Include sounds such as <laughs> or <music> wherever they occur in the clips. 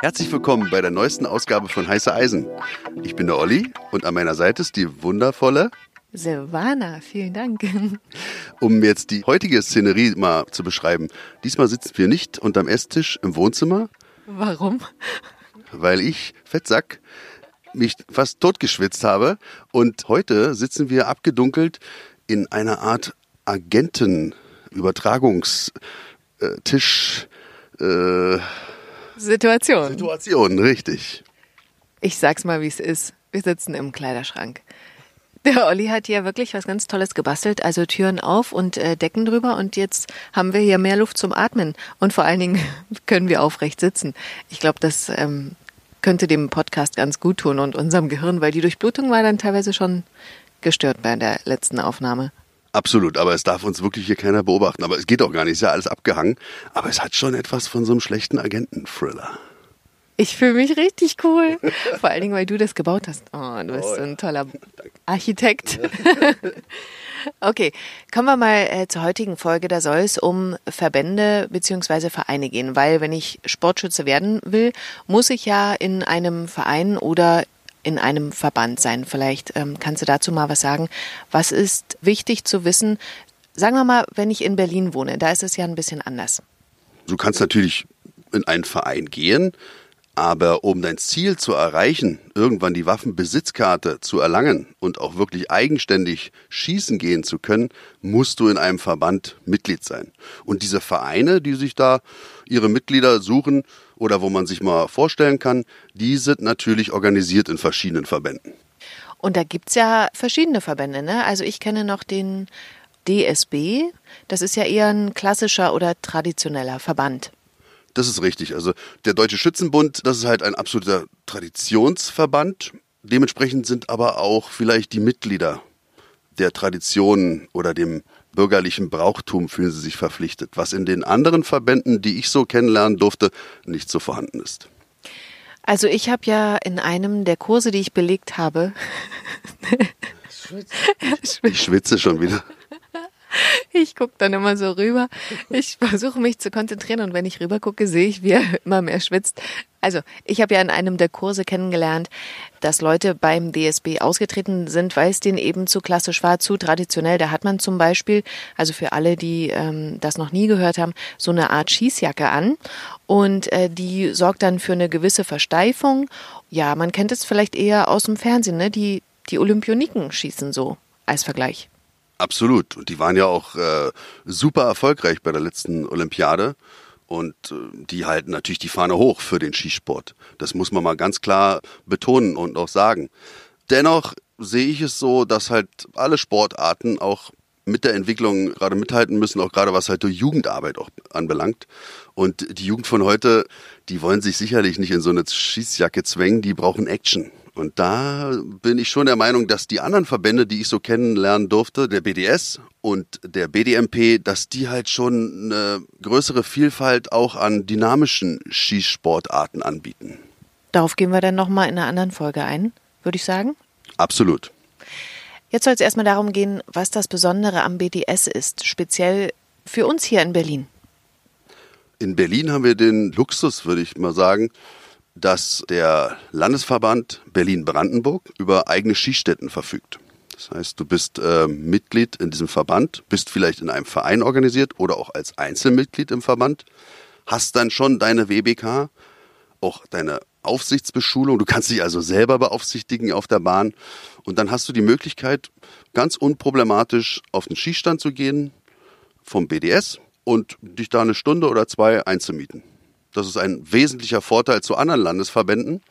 Herzlich willkommen bei der neuesten Ausgabe von Heiße Eisen. Ich bin der Olli und an meiner Seite ist die wundervolle Silvana, vielen Dank. <laughs> Um jetzt die heutige Szenerie mal zu beschreiben. Diesmal sitzen wir nicht unterm Esstisch im Wohnzimmer. Warum? Weil ich, Fettsack, mich fast totgeschwitzt habe. Und heute sitzen wir abgedunkelt in einer Art Agentenübertragungstisch. Äh, Situation. Situation, richtig. Ich sag's mal, wie es ist. Wir sitzen im Kleiderschrank. Der Olli hat hier wirklich was ganz Tolles gebastelt, also Türen auf und äh, Decken drüber und jetzt haben wir hier mehr Luft zum Atmen und vor allen Dingen <laughs> können wir aufrecht sitzen. Ich glaube, das ähm, könnte dem Podcast ganz gut tun und unserem Gehirn, weil die Durchblutung war dann teilweise schon gestört bei der letzten Aufnahme. Absolut, aber es darf uns wirklich hier keiner beobachten. Aber es geht auch gar nicht, ist ja alles abgehangen. Aber es hat schon etwas von so einem schlechten Agenten-Thriller. Ich fühle mich richtig cool. <laughs> Vor allen Dingen, weil du das gebaut hast. Oh, du bist oh, so ein toller <laughs> Architekt. <laughs> Okay, kommen wir mal äh, zur heutigen Folge. Da soll es um Verbände bzw. Vereine gehen, weil wenn ich Sportschütze werden will, muss ich ja in einem Verein oder in einem Verband sein. Vielleicht ähm, kannst du dazu mal was sagen. Was ist wichtig zu wissen? Sagen wir mal, wenn ich in Berlin wohne, da ist es ja ein bisschen anders. Du kannst natürlich in einen Verein gehen, aber um dein Ziel zu erreichen, irgendwann die Waffenbesitzkarte zu erlangen und auch wirklich eigenständig schießen gehen zu können, musst du in einem Verband Mitglied sein. Und diese Vereine, die sich da ihre Mitglieder suchen oder wo man sich mal vorstellen kann, die sind natürlich organisiert in verschiedenen Verbänden. Und da gibt's ja verschiedene Verbände. Ne? Also ich kenne noch den DSB. Das ist ja eher ein klassischer oder traditioneller Verband. Das ist richtig. Also der Deutsche Schützenbund, das ist halt ein absoluter Traditionsverband. Dementsprechend sind aber auch vielleicht die Mitglieder der Traditionen oder dem bürgerlichen Brauchtum fühlen sie sich verpflichtet, was in den anderen Verbänden, die ich so kennenlernen durfte, nicht so vorhanden ist. Also ich habe ja in einem der Kurse, die ich belegt habe, ich schwitze <laughs> schon wieder. Ich gucke dann immer so rüber. Ich versuche mich zu konzentrieren und wenn ich rüber gucke, sehe ich, wie er <laughs> immer mehr schwitzt. Also, ich habe ja in einem der Kurse kennengelernt, dass Leute beim DSB ausgetreten sind, weil es denen eben zu klassisch war, zu traditionell. Da hat man zum Beispiel, also für alle, die ähm, das noch nie gehört haben, so eine Art Schießjacke an und äh, die sorgt dann für eine gewisse Versteifung. Ja, man kennt es vielleicht eher aus dem Fernsehen, ne? Die, die Olympioniken schießen so als Vergleich. Absolut. Und die waren ja auch äh, super erfolgreich bei der letzten Olympiade. Und äh, die halten natürlich die Fahne hoch für den Skisport. Das muss man mal ganz klar betonen und auch sagen. Dennoch sehe ich es so, dass halt alle Sportarten auch mit der Entwicklung gerade mithalten müssen, auch gerade was halt die Jugendarbeit auch anbelangt. Und die Jugend von heute, die wollen sich sicherlich nicht in so eine Schießjacke zwängen, die brauchen Action. Und da bin ich schon der Meinung, dass die anderen Verbände, die ich so kennenlernen durfte, der BDS und der BDMP, dass die halt schon eine größere Vielfalt auch an dynamischen Skisportarten anbieten. Darauf gehen wir dann nochmal in einer anderen Folge ein, würde ich sagen. Absolut. Jetzt soll es erstmal darum gehen, was das Besondere am BDS ist, speziell für uns hier in Berlin. In Berlin haben wir den Luxus, würde ich mal sagen, dass der Landesverband Berlin-Brandenburg über eigene Skistätten verfügt. Das heißt, du bist äh, Mitglied in diesem Verband, bist vielleicht in einem Verein organisiert oder auch als Einzelmitglied im Verband, hast dann schon deine WBK, auch deine Aufsichtsbeschulung. Du kannst dich also selber beaufsichtigen auf der Bahn. Und dann hast du die Möglichkeit, ganz unproblematisch auf den Skistand zu gehen vom BDS und dich da eine Stunde oder zwei einzumieten. Das ist ein wesentlicher Vorteil zu anderen Landesverbänden,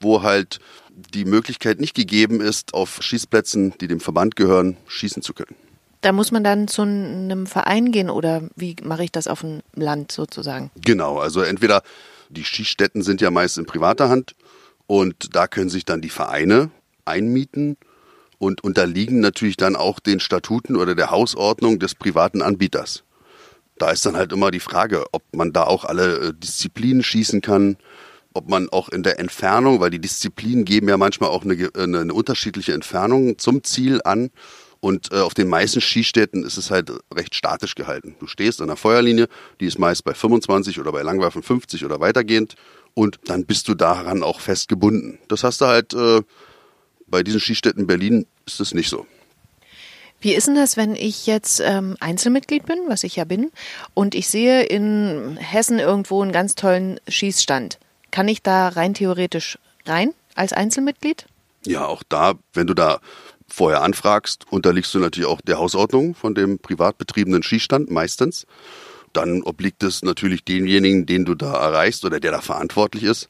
wo halt die Möglichkeit nicht gegeben ist, auf Schießplätzen, die dem Verband gehören, schießen zu können. Da muss man dann zu einem Verein gehen oder wie mache ich das auf dem Land sozusagen? Genau, also entweder die Schießstätten sind ja meist in privater Hand und da können sich dann die Vereine einmieten und unterliegen natürlich dann auch den Statuten oder der Hausordnung des privaten Anbieters da ist dann halt immer die Frage, ob man da auch alle äh, Disziplinen schießen kann, ob man auch in der Entfernung, weil die Disziplinen geben ja manchmal auch eine, eine, eine unterschiedliche Entfernung zum Ziel an. Und äh, auf den meisten Skistätten ist es halt recht statisch gehalten. Du stehst an der Feuerlinie, die ist meist bei 25 oder bei Langwerfen 50 oder weitergehend. und dann bist du daran auch fest gebunden. Das hast du halt äh, bei diesen Skistätten Berlin ist es nicht so. Wie ist denn das, wenn ich jetzt ähm, Einzelmitglied bin, was ich ja bin, und ich sehe in Hessen irgendwo einen ganz tollen Schießstand? Kann ich da rein theoretisch rein als Einzelmitglied? Ja, auch da, wenn du da vorher anfragst, unterliegst du natürlich auch der Hausordnung von dem privat betriebenen Schießstand meistens. Dann obliegt es natürlich demjenigen, den du da erreichst oder der da verantwortlich ist,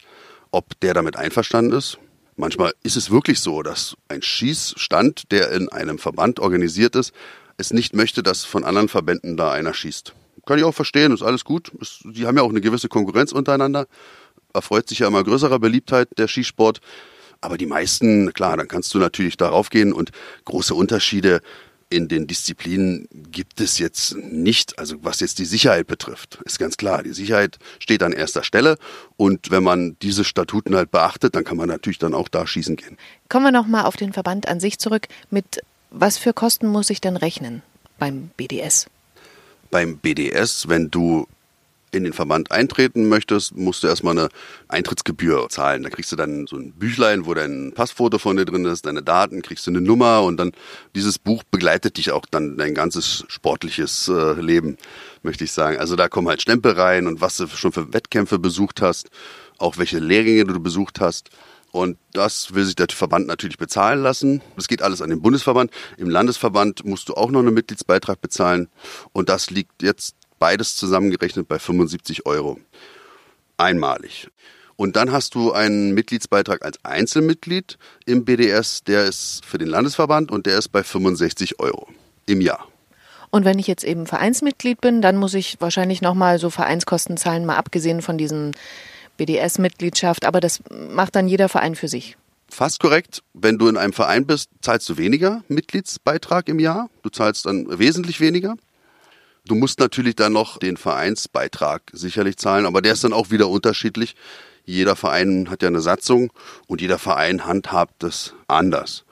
ob der damit einverstanden ist. Manchmal ist es wirklich so, dass ein Schießstand, der in einem Verband organisiert ist, es nicht möchte, dass von anderen Verbänden da einer schießt. Kann ich auch verstehen, ist alles gut. Die haben ja auch eine gewisse Konkurrenz untereinander. Erfreut sich ja immer größerer Beliebtheit der Skisport. Aber die meisten, klar, dann kannst du natürlich darauf gehen und große Unterschiede in den Disziplinen gibt es jetzt nicht, also was jetzt die Sicherheit betrifft, ist ganz klar. Die Sicherheit steht an erster Stelle und wenn man diese Statuten halt beachtet, dann kann man natürlich dann auch da schießen gehen. Kommen wir nochmal auf den Verband an sich zurück. Mit was für Kosten muss ich denn rechnen beim BDS? Beim BDS, wenn du in den Verband eintreten möchtest, musst du erstmal eine Eintrittsgebühr zahlen. Da kriegst du dann so ein Büchlein, wo dein Passfoto von dir drin ist, deine Daten, kriegst du eine Nummer und dann dieses Buch begleitet dich auch dann dein ganzes sportliches äh, Leben, möchte ich sagen. Also da kommen halt Stempel rein und was du schon für Wettkämpfe besucht hast, auch welche Lehrgänge du besucht hast. Und das will sich der Verband natürlich bezahlen lassen. Das geht alles an den Bundesverband. Im Landesverband musst du auch noch einen Mitgliedsbeitrag bezahlen. Und das liegt jetzt beides zusammengerechnet bei 75 Euro. Einmalig. Und dann hast du einen Mitgliedsbeitrag als Einzelmitglied im BDS, der ist für den Landesverband und der ist bei 65 Euro im Jahr. Und wenn ich jetzt eben Vereinsmitglied bin, dann muss ich wahrscheinlich nochmal so Vereinskosten zahlen, mal abgesehen von diesen BDS-Mitgliedschaft. Aber das macht dann jeder Verein für sich. Fast korrekt. Wenn du in einem Verein bist, zahlst du weniger Mitgliedsbeitrag im Jahr. Du zahlst dann wesentlich weniger. Du musst natürlich dann noch den Vereinsbeitrag sicherlich zahlen, aber der ist dann auch wieder unterschiedlich. Jeder Verein hat ja eine Satzung und jeder Verein handhabt das anders.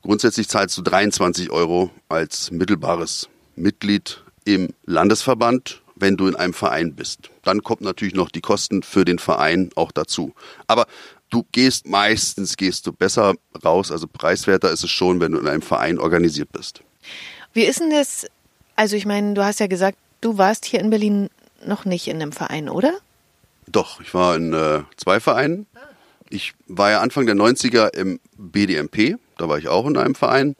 Grundsätzlich zahlst du 23 Euro als mittelbares Mitglied im Landesverband, wenn du in einem Verein bist. Dann kommt natürlich noch die Kosten für den Verein auch dazu. Aber du gehst meistens gehst du besser raus, also preiswerter ist es schon, wenn du in einem Verein organisiert bist. Wie ist denn das also ich meine, du hast ja gesagt, du warst hier in Berlin noch nicht in einem Verein, oder? Doch, ich war in äh, zwei Vereinen. Ich war ja Anfang der 90er im BDMP, da war ich auch in einem Verein.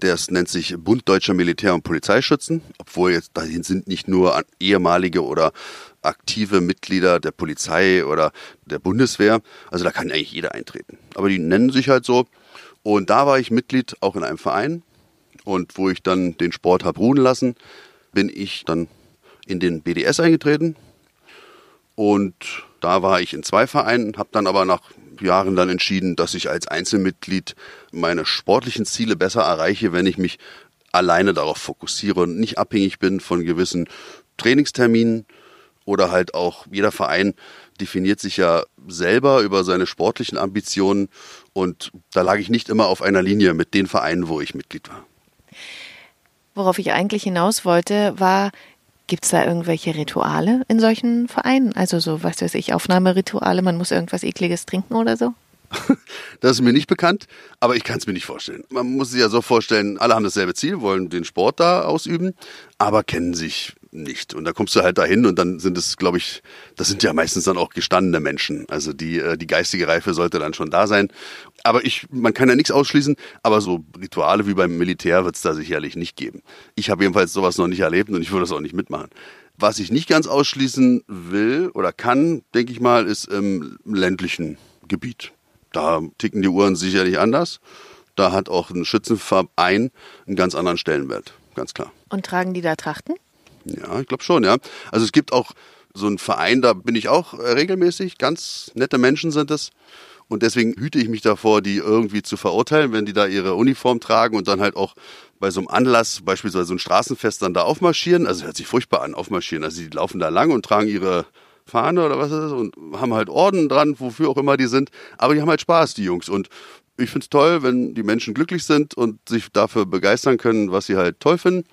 Das nennt sich Bund Deutscher Militär- und Polizeischützen, obwohl jetzt dahin sind nicht nur ehemalige oder aktive Mitglieder der Polizei oder der Bundeswehr. Also da kann eigentlich jeder eintreten. Aber die nennen sich halt so. Und da war ich Mitglied auch in einem Verein und wo ich dann den Sport habe ruhen lassen, bin ich dann in den BDS eingetreten. Und da war ich in zwei Vereinen, habe dann aber nach Jahren dann entschieden, dass ich als Einzelmitglied meine sportlichen Ziele besser erreiche, wenn ich mich alleine darauf fokussiere und nicht abhängig bin von gewissen Trainingsterminen oder halt auch jeder Verein definiert sich ja selber über seine sportlichen Ambitionen und da lag ich nicht immer auf einer Linie mit den Vereinen, wo ich Mitglied war. Worauf ich eigentlich hinaus wollte, war, gibt es da irgendwelche Rituale in solchen Vereinen? Also so, was weiß ich, Aufnahmerituale, man muss irgendwas Ekliges trinken oder so? <laughs> Das ist mir nicht bekannt, aber ich kann es mir nicht vorstellen. Man muss sich ja so vorstellen, alle haben dasselbe Ziel, wollen den Sport da ausüben, aber kennen sich nicht. Und da kommst du halt dahin und dann sind es, glaube ich, das sind ja meistens dann auch gestandene Menschen. Also die, äh, die geistige Reife sollte dann schon da sein. Aber ich, man kann ja nichts ausschließen, aber so Rituale wie beim Militär wird es da sicherlich nicht geben. Ich habe jedenfalls sowas noch nicht erlebt und ich würde das auch nicht mitmachen. Was ich nicht ganz ausschließen will oder kann, denke ich mal, ist im ländlichen Gebiet. Da ticken die Uhren sicherlich anders. Da hat auch ein Schützenverein einen ganz anderen Stellenwert, ganz klar. Und tragen die da Trachten? Ja, ich glaube schon, ja. Also es gibt auch so einen Verein, da bin ich auch äh, regelmäßig. Ganz nette Menschen sind es. Und deswegen hüte ich mich davor, die irgendwie zu verurteilen, wenn die da ihre Uniform tragen und dann halt auch bei so einem Anlass, beispielsweise so ein Straßenfest, dann da aufmarschieren. Also hört sich furchtbar an, aufmarschieren. Also die laufen da lang und tragen ihre Fahne oder was ist das und haben halt Orden dran, wofür auch immer die sind. Aber die haben halt Spaß, die Jungs. Und ich finde es toll, wenn die Menschen glücklich sind und sich dafür begeistern können, was sie halt toll finden.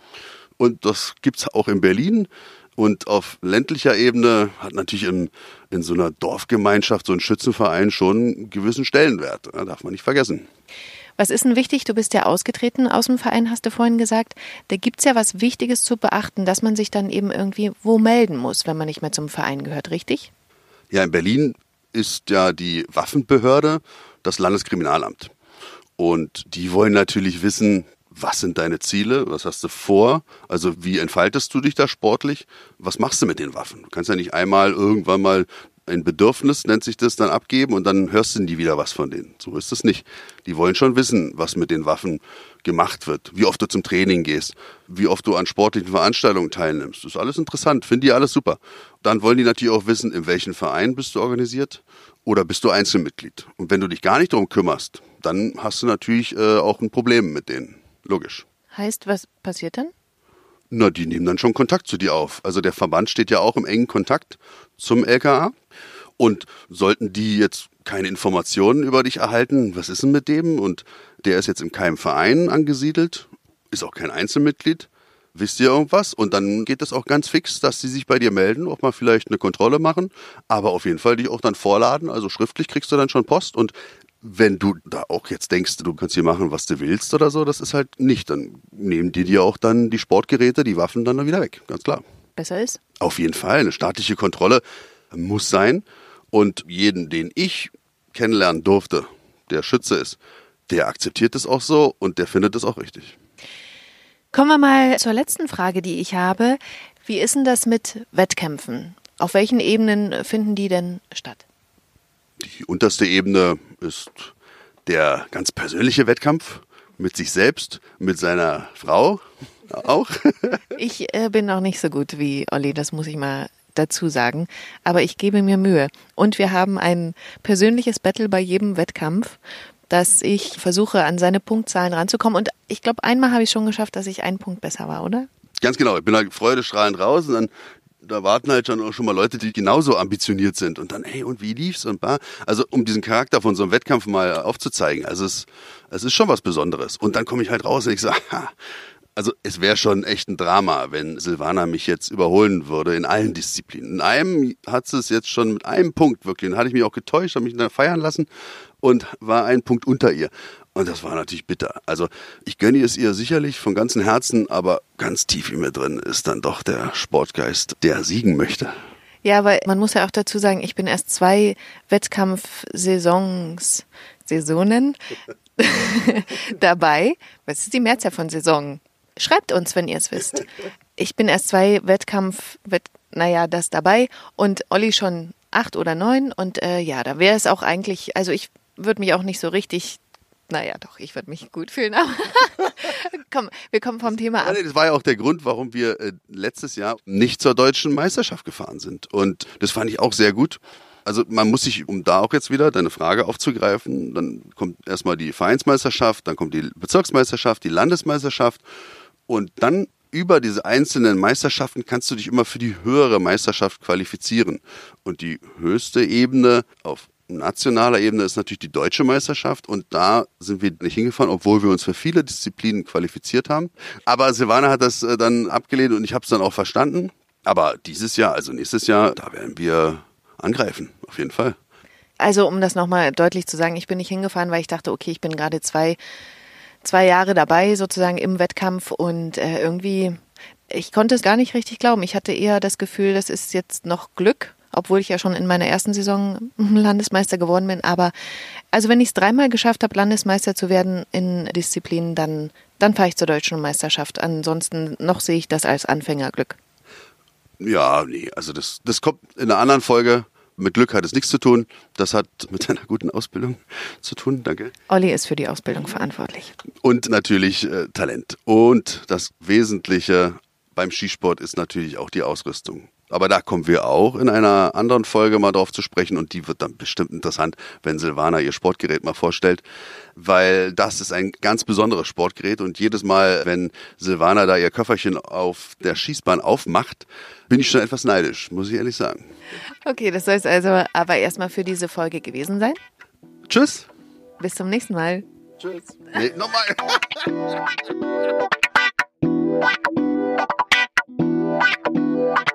Und das gibt es auch in Berlin. Und auf ländlicher Ebene hat natürlich in, in so einer Dorfgemeinschaft so ein Schützenverein schon einen gewissen Stellenwert. Das darf man nicht vergessen. Was ist denn wichtig? Du bist ja ausgetreten aus dem Verein, hast du vorhin gesagt. Da gibt es ja was Wichtiges zu beachten, dass man sich dann eben irgendwie wo melden muss, wenn man nicht mehr zum Verein gehört, richtig? Ja, in Berlin ist ja die Waffenbehörde das Landeskriminalamt. Und die wollen natürlich wissen, was sind deine Ziele, was hast du vor, also wie entfaltest du dich da sportlich, was machst du mit den Waffen? Du kannst ja nicht einmal irgendwann mal ein Bedürfnis, nennt sich das, dann abgeben und dann hörst du nie wieder was von denen. So ist es nicht. Die wollen schon wissen, was mit den Waffen gemacht wird, wie oft du zum Training gehst, wie oft du an sportlichen Veranstaltungen teilnimmst. Das ist alles interessant, finden die alles super. Dann wollen die natürlich auch wissen, in welchem Verein bist du organisiert oder bist du Einzelmitglied. Und wenn du dich gar nicht darum kümmerst, dann hast du natürlich äh, auch ein Problem mit denen. Logisch. Heißt, was passiert dann? Na, die nehmen dann schon Kontakt zu dir auf. Also der Verband steht ja auch im engen Kontakt zum LKA. Und sollten die jetzt keine Informationen über dich erhalten, was ist denn mit dem? Und der ist jetzt in keinem Verein angesiedelt, ist auch kein Einzelmitglied. Wisst ihr irgendwas? Und dann geht es auch ganz fix, dass sie sich bei dir melden, auch mal vielleicht eine Kontrolle machen, aber auf jeden Fall dich auch dann vorladen. Also schriftlich kriegst du dann schon Post und wenn du da auch jetzt denkst, du kannst hier machen, was du willst oder so, das ist halt nicht. Dann nehmen die dir auch dann die Sportgeräte, die Waffen dann wieder weg, ganz klar. Besser ist? Auf jeden Fall. Eine staatliche Kontrolle muss sein. Und jeden, den ich kennenlernen durfte, der Schütze ist, der akzeptiert es auch so und der findet es auch richtig. Kommen wir mal zur letzten Frage, die ich habe. Wie ist denn das mit Wettkämpfen? Auf welchen Ebenen finden die denn statt? Die unterste Ebene ist der ganz persönliche Wettkampf mit sich selbst, mit seiner Frau <laughs> auch. ich äh, bin noch nicht so gut wie Olli, das muss ich mal dazu sagen. Aber ich gebe mir Mühe. Und wir haben ein persönliches Battle bei jedem Wettkampf, dass ich versuche, an seine Punktzahlen ranzukommen. Und ich glaube, einmal habe ich schon geschafft, dass ich einen Punkt besser war, oder? Ganz genau. Ich bin halt freudestrahlend raus und dann da warten halt schon, auch schon mal Leute, die genauso ambitioniert sind und dann, hey, und wie lief's und bar. Also um diesen Charakter von so einem Wettkampf mal aufzuzeigen. Also es, es ist schon was Besonderes. Und dann komme ich halt raus und ich sage, so, <laughs> also es wäre schon echt ein Drama, wenn Silvana mich jetzt überholen würde in allen Disziplinen. In einem hat sie es jetzt schon mit einem Punkt wirklich. Dann hatte ich mich auch getäuscht, habe mich dann feiern lassen und war ein Punkt unter ihr. Und das war natürlich bitter. Also ich gönne es ihr sicherlich von ganzem Herzen, aber ganz tief in mir drin ist dann doch der Sportgeist, der siegen möchte. Ja, aber man muss ja auch dazu sagen, ich bin erst zwei Wettkampfsaisons, Saisonen <laughs> dabei. Was ist die Mehrzahl von Saison? Schreibt uns, wenn ihr es wisst. Ich bin erst zwei Wettkampf, Wett, naja, das dabei und Olli schon acht oder neun und äh, ja, da wäre es auch eigentlich, also ich würde mich auch nicht so richtig naja, doch, ich würde mich gut fühlen. Aber <laughs> komm, wir kommen vom Thema ab. Das war ja auch der Grund, warum wir äh, letztes Jahr nicht zur deutschen Meisterschaft gefahren sind. Und das fand ich auch sehr gut. Also man muss sich, um da auch jetzt wieder deine Frage aufzugreifen, dann kommt erstmal die Vereinsmeisterschaft, dann kommt die Bezirksmeisterschaft, die Landesmeisterschaft und dann über diese einzelnen Meisterschaften kannst du dich immer für die höhere Meisterschaft qualifizieren. Und die höchste Ebene auf nationaler Ebene ist natürlich die deutsche Meisterschaft und da sind wir nicht hingefahren, obwohl wir uns für viele Disziplinen qualifiziert haben. Aber Silvana hat das äh, dann abgelehnt und ich habe es dann auch verstanden. Aber dieses Jahr, also nächstes Jahr, da werden wir angreifen, auf jeden Fall. Also um das nochmal deutlich zu sagen, ich bin nicht hingefahren, weil ich dachte, okay, ich bin gerade zwei zwei Jahre dabei sozusagen im Wettkampf und äh, irgendwie, ich konnte es gar nicht richtig glauben. Ich hatte eher das Gefühl, das ist jetzt noch Glück, obwohl ich ja schon in meiner ersten Saison Landesmeister geworden bin. Aber also wenn ich es dreimal geschafft habe, Landesmeister zu werden in Disziplinen, dann, dann fahre ich zur deutschen Meisterschaft. Ansonsten noch sehe ich das als Anfängerglück. Ja, nee, also das, das kommt in einer anderen Folge mit Glück hat es nichts zu tun. Das hat mit einer guten Ausbildung zu tun. Danke. Olli ist für die Ausbildung verantwortlich. Und natürlich äh, Talent. Und das Wesentliche beim Skisport ist natürlich auch die Ausrüstung. Aber da kommen wir auch in einer anderen Folge mal drauf zu sprechen und die wird dann bestimmt interessant, wenn Silvana ihr Sportgerät mal vorstellt, weil das ist ein ganz besonderes Sportgerät und jedes Mal, wenn Silvana da ihr Köfferchen auf der Schießbahn aufmacht, bin ich schon etwas neidisch, muss ich ehrlich sagen. Okay, das soll es also aber erstmal für diese Folge gewesen sein. Tschüss. Bis zum nächsten Mal. Tschüss. Nee, nochmal. <laughs>